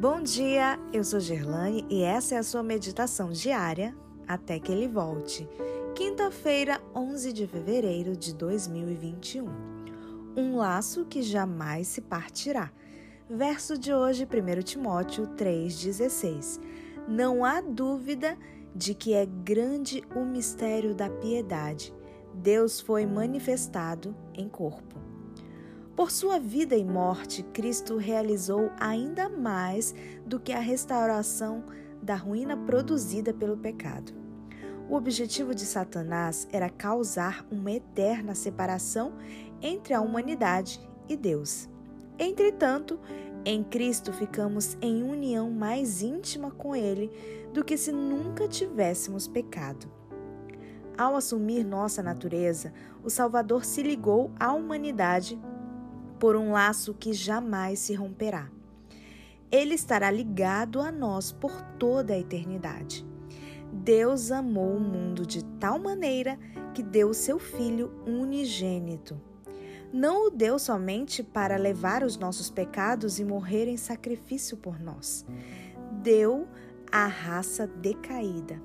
Bom dia, eu sou Gerlane e essa é a sua meditação diária até que ele volte. Quinta-feira, 11 de fevereiro de 2021. Um laço que jamais se partirá. Verso de hoje, 1 Timóteo 3,16. Não há dúvida de que é grande o mistério da piedade. Deus foi manifestado em corpo. Por sua vida e morte, Cristo realizou ainda mais do que a restauração da ruína produzida pelo pecado. O objetivo de Satanás era causar uma eterna separação entre a humanidade e Deus. Entretanto, em Cristo ficamos em união mais íntima com Ele do que se nunca tivéssemos pecado. Ao assumir nossa natureza, o Salvador se ligou à humanidade por um laço que jamais se romperá. Ele estará ligado a nós por toda a eternidade. Deus amou o mundo de tal maneira que deu o seu Filho unigênito. Não o deu somente para levar os nossos pecados e morrer em sacrifício por nós. Deu a raça decaída.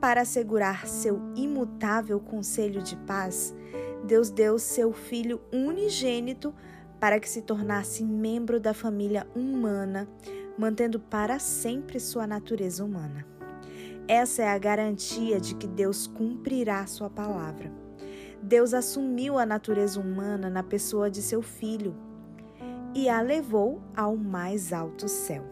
Para assegurar seu imutável conselho de paz, Deus deu seu Filho unigênito para que se tornasse membro da família humana, mantendo para sempre sua natureza humana. Essa é a garantia de que Deus cumprirá sua palavra. Deus assumiu a natureza humana na pessoa de seu filho e a levou ao mais alto céu.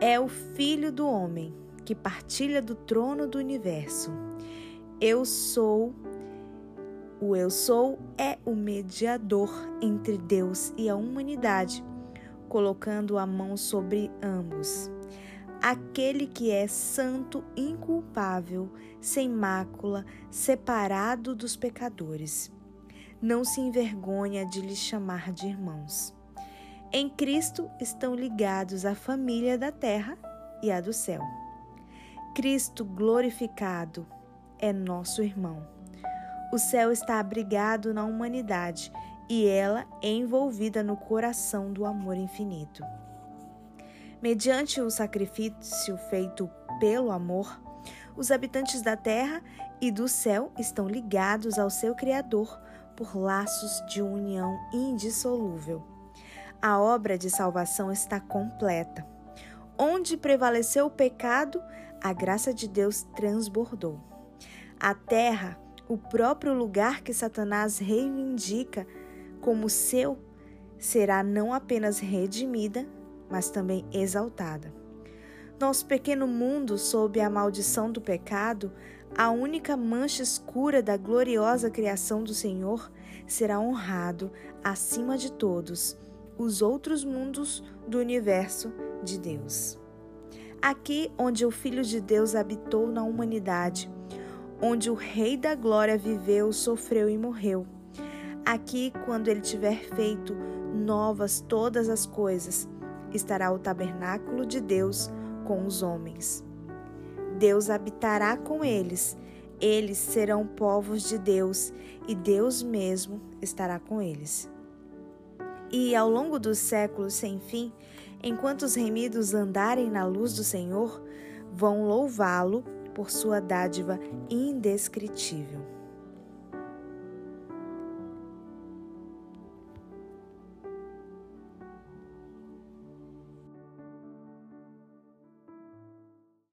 É o Filho do Homem que partilha do trono do universo. Eu sou o Eu Sou é o mediador entre Deus e a humanidade, colocando a mão sobre ambos. Aquele que é santo, inculpável, sem mácula, separado dos pecadores. Não se envergonha de lhes chamar de irmãos. Em Cristo estão ligados a família da terra e a do céu. Cristo glorificado é nosso irmão. O céu está abrigado na humanidade e ela é envolvida no coração do amor infinito. Mediante o sacrifício feito pelo amor, os habitantes da terra e do céu estão ligados ao seu Criador por laços de união indissolúvel. A obra de salvação está completa. Onde prevaleceu o pecado, a graça de Deus transbordou. A terra o próprio lugar que Satanás reivindica como seu será não apenas redimida, mas também exaltada. Nosso pequeno mundo, sob a maldição do pecado, a única mancha escura da gloriosa criação do Senhor, será honrado acima de todos os outros mundos do universo de Deus. Aqui onde o Filho de Deus habitou na humanidade, onde o Rei da Glória viveu, sofreu e morreu. Aqui, quando ele tiver feito novas todas as coisas, estará o tabernáculo de Deus com os homens. Deus habitará com eles, eles serão povos de Deus e Deus mesmo estará com eles. E ao longo dos séculos sem fim, enquanto os remidos andarem na luz do Senhor, vão louvá-lo por sua dádiva indescritível.